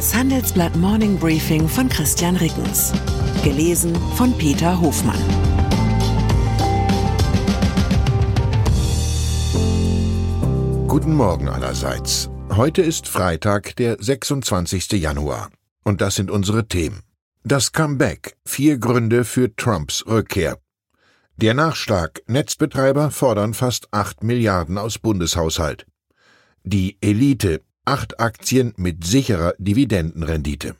Das Handelsblatt Morning Briefing von Christian Rickens. Gelesen von Peter Hofmann. Guten Morgen allerseits. Heute ist Freitag, der 26. Januar. Und das sind unsere Themen. Das Comeback. Vier Gründe für Trumps Rückkehr. Der Nachschlag. Netzbetreiber fordern fast 8 Milliarden aus Bundeshaushalt. Die Elite. Acht Aktien mit sicherer Dividendenrendite.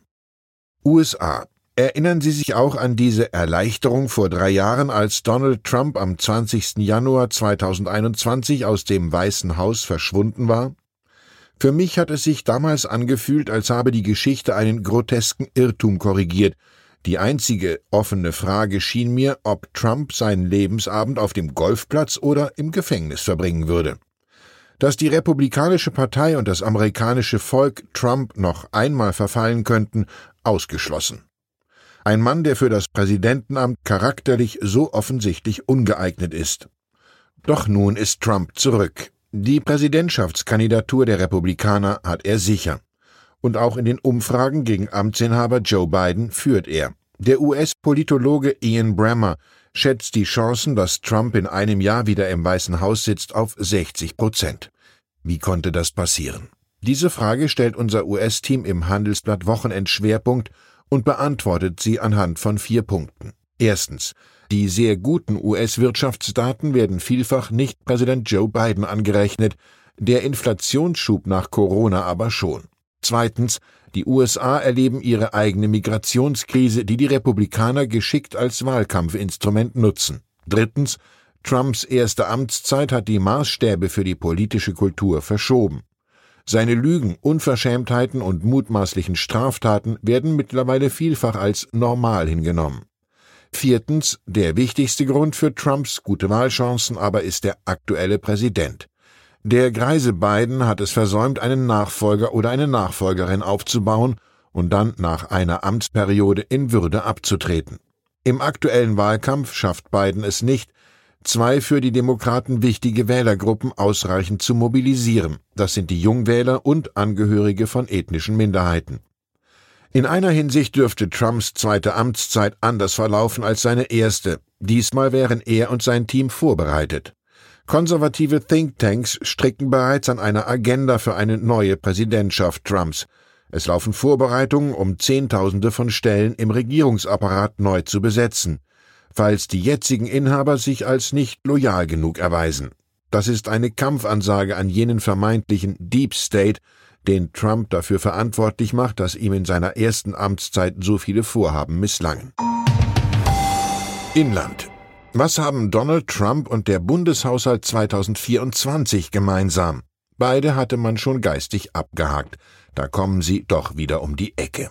USA. Erinnern Sie sich auch an diese Erleichterung vor drei Jahren, als Donald Trump am 20. Januar 2021 aus dem Weißen Haus verschwunden war? Für mich hat es sich damals angefühlt, als habe die Geschichte einen grotesken Irrtum korrigiert. Die einzige offene Frage schien mir, ob Trump seinen Lebensabend auf dem Golfplatz oder im Gefängnis verbringen würde dass die Republikanische Partei und das amerikanische Volk Trump noch einmal verfallen könnten, ausgeschlossen. Ein Mann, der für das Präsidentenamt charakterlich so offensichtlich ungeeignet ist. Doch nun ist Trump zurück. Die Präsidentschaftskandidatur der Republikaner hat er sicher. Und auch in den Umfragen gegen Amtsinhaber Joe Biden führt er. Der US-Politologe Ian Bremmer schätzt die Chancen, dass Trump in einem Jahr wieder im Weißen Haus sitzt, auf 60 Prozent. Wie konnte das passieren? Diese Frage stellt unser US-Team im Handelsblatt Wochenendschwerpunkt und beantwortet sie anhand von vier Punkten. Erstens. Die sehr guten US-Wirtschaftsdaten werden vielfach nicht Präsident Joe Biden angerechnet, der Inflationsschub nach Corona aber schon. Zweitens. Die USA erleben ihre eigene Migrationskrise, die die Republikaner geschickt als Wahlkampfinstrument nutzen. Drittens. Trumps erste Amtszeit hat die Maßstäbe für die politische Kultur verschoben. Seine Lügen, Unverschämtheiten und mutmaßlichen Straftaten werden mittlerweile vielfach als normal hingenommen. Viertens, der wichtigste Grund für Trumps gute Wahlchancen aber ist der aktuelle Präsident. Der greise Biden hat es versäumt, einen Nachfolger oder eine Nachfolgerin aufzubauen und dann nach einer Amtsperiode in Würde abzutreten. Im aktuellen Wahlkampf schafft Biden es nicht, zwei für die Demokraten wichtige Wählergruppen ausreichend zu mobilisieren. Das sind die Jungwähler und Angehörige von ethnischen Minderheiten. In einer Hinsicht dürfte Trumps zweite Amtszeit anders verlaufen als seine erste. Diesmal wären er und sein Team vorbereitet. Konservative Thinktanks stricken bereits an einer Agenda für eine neue Präsidentschaft Trumps. Es laufen Vorbereitungen, um Zehntausende von Stellen im Regierungsapparat neu zu besetzen falls die jetzigen Inhaber sich als nicht loyal genug erweisen. Das ist eine Kampfansage an jenen vermeintlichen Deep State, den Trump dafür verantwortlich macht, dass ihm in seiner ersten Amtszeit so viele Vorhaben misslangen. Inland. Was haben Donald Trump und der Bundeshaushalt 2024 gemeinsam? Beide hatte man schon geistig abgehakt. Da kommen sie doch wieder um die Ecke.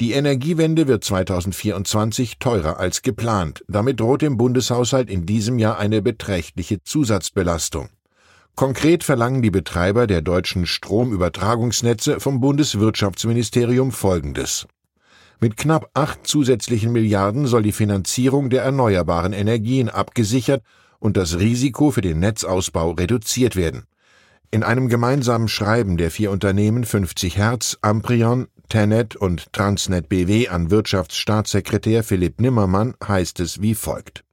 Die Energiewende wird 2024 teurer als geplant. Damit droht dem Bundeshaushalt in diesem Jahr eine beträchtliche Zusatzbelastung. Konkret verlangen die Betreiber der deutschen Stromübertragungsnetze vom Bundeswirtschaftsministerium Folgendes. Mit knapp acht zusätzlichen Milliarden soll die Finanzierung der erneuerbaren Energien abgesichert und das Risiko für den Netzausbau reduziert werden. In einem gemeinsamen Schreiben der vier Unternehmen 50 Hertz, Amprion, Tenet und Transnet BW an Wirtschaftsstaatssekretär Philipp Nimmermann heißt es wie folgt.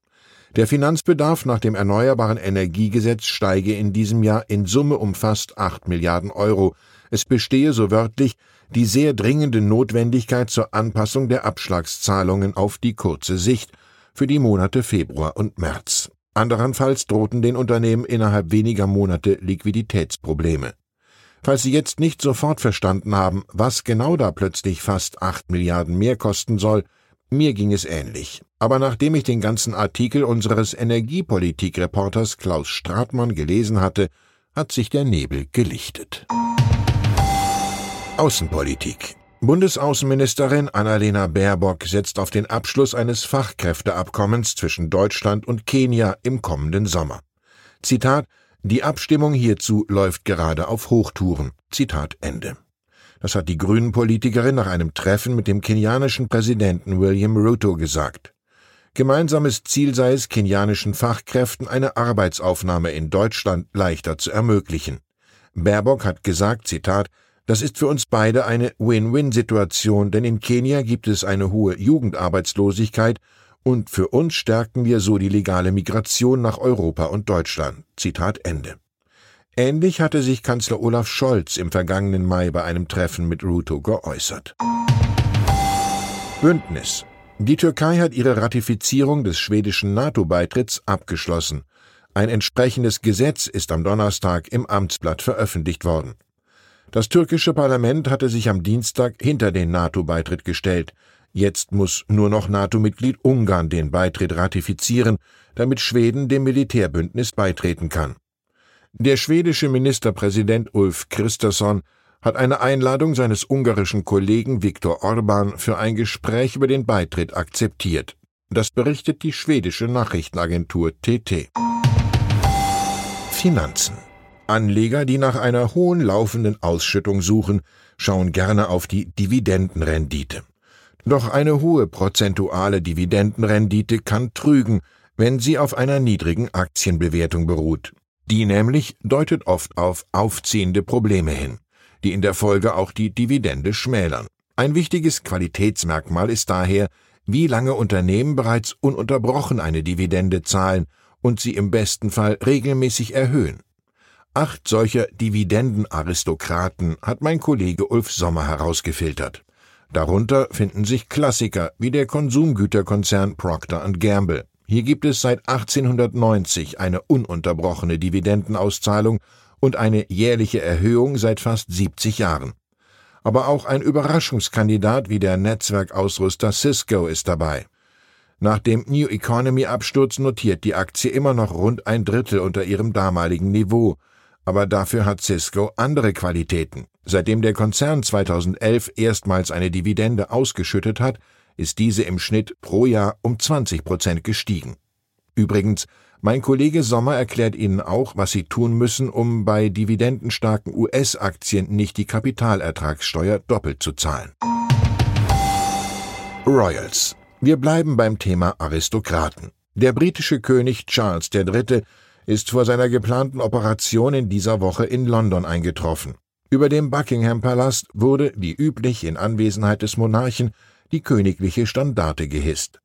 Der Finanzbedarf nach dem Erneuerbaren Energiegesetz steige in diesem Jahr in Summe um fast 8 Milliarden Euro. Es bestehe so wörtlich die sehr dringende Notwendigkeit zur Anpassung der Abschlagszahlungen auf die kurze Sicht für die Monate Februar und März. Anderenfalls drohten den Unternehmen innerhalb weniger Monate Liquiditätsprobleme. Falls Sie jetzt nicht sofort verstanden haben, was genau da plötzlich fast acht Milliarden mehr kosten soll, mir ging es ähnlich. Aber nachdem ich den ganzen Artikel unseres Energiepolitikreporters Klaus Stratmann gelesen hatte, hat sich der Nebel gelichtet. Außenpolitik. Bundesaußenministerin Annalena Baerbock setzt auf den Abschluss eines Fachkräfteabkommens zwischen Deutschland und Kenia im kommenden Sommer. Zitat die Abstimmung hierzu läuft gerade auf Hochtouren. Zitat Ende. Das hat die Grünen-Politikerin nach einem Treffen mit dem kenianischen Präsidenten William Ruto gesagt. Gemeinsames Ziel sei es, kenianischen Fachkräften eine Arbeitsaufnahme in Deutschland leichter zu ermöglichen. Baerbock hat gesagt, Zitat, Das ist für uns beide eine Win-Win-Situation, denn in Kenia gibt es eine hohe Jugendarbeitslosigkeit und für uns stärken wir so die legale Migration nach Europa und Deutschland. Zitat Ende. Ähnlich hatte sich Kanzler Olaf Scholz im vergangenen Mai bei einem Treffen mit Ruto geäußert. Bündnis. Die Türkei hat ihre Ratifizierung des schwedischen NATO-Beitritts abgeschlossen. Ein entsprechendes Gesetz ist am Donnerstag im Amtsblatt veröffentlicht worden. Das türkische Parlament hatte sich am Dienstag hinter den NATO-Beitritt gestellt. Jetzt muss nur noch NATO-Mitglied Ungarn den Beitritt ratifizieren, damit Schweden dem Militärbündnis beitreten kann. Der schwedische Ministerpräsident Ulf Kristersson hat eine Einladung seines ungarischen Kollegen Viktor Orban für ein Gespräch über den Beitritt akzeptiert. Das berichtet die schwedische Nachrichtenagentur TT. Finanzen Anleger, die nach einer hohen laufenden Ausschüttung suchen, schauen gerne auf die Dividendenrendite. Doch eine hohe prozentuale Dividendenrendite kann trügen, wenn sie auf einer niedrigen Aktienbewertung beruht. Die nämlich deutet oft auf aufziehende Probleme hin, die in der Folge auch die Dividende schmälern. Ein wichtiges Qualitätsmerkmal ist daher, wie lange Unternehmen bereits ununterbrochen eine Dividende zahlen und sie im besten Fall regelmäßig erhöhen. Acht solcher Dividendenaristokraten hat mein Kollege Ulf Sommer herausgefiltert. Darunter finden sich Klassiker wie der Konsumgüterkonzern Procter Gamble. Hier gibt es seit 1890 eine ununterbrochene Dividendenauszahlung und eine jährliche Erhöhung seit fast 70 Jahren. Aber auch ein Überraschungskandidat wie der Netzwerkausrüster Cisco ist dabei. Nach dem New Economy Absturz notiert die Aktie immer noch rund ein Drittel unter ihrem damaligen Niveau aber dafür hat Cisco andere Qualitäten. Seitdem der Konzern 2011 erstmals eine Dividende ausgeschüttet hat, ist diese im Schnitt pro Jahr um 20 Prozent gestiegen. Übrigens, mein Kollege Sommer erklärt Ihnen auch, was Sie tun müssen, um bei dividendenstarken US-Aktien nicht die Kapitalertragssteuer doppelt zu zahlen. Royals. Wir bleiben beim Thema Aristokraten. Der britische König Charles III ist vor seiner geplanten Operation in dieser Woche in London eingetroffen. Über dem Buckingham Palast wurde, wie üblich in Anwesenheit des Monarchen, die königliche Standarte gehisst.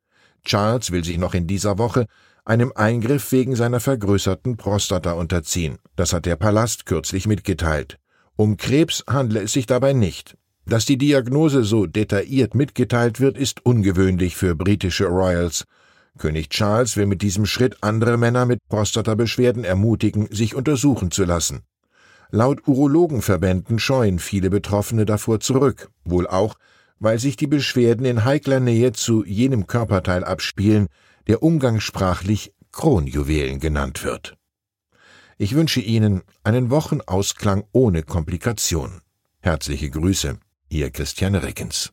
Charles will sich noch in dieser Woche einem Eingriff wegen seiner vergrößerten Prostata unterziehen. Das hat der Palast kürzlich mitgeteilt. Um Krebs handle es sich dabei nicht. Dass die Diagnose so detailliert mitgeteilt wird, ist ungewöhnlich für britische Royals. König Charles will mit diesem Schritt andere Männer mit Prostatabeschwerden ermutigen, sich untersuchen zu lassen. Laut Urologenverbänden scheuen viele Betroffene davor zurück, wohl auch, weil sich die Beschwerden in heikler Nähe zu jenem Körperteil abspielen, der umgangssprachlich Kronjuwelen genannt wird. Ich wünsche Ihnen einen Wochenausklang ohne Komplikation. Herzliche Grüße, Ihr Christiane Rickens.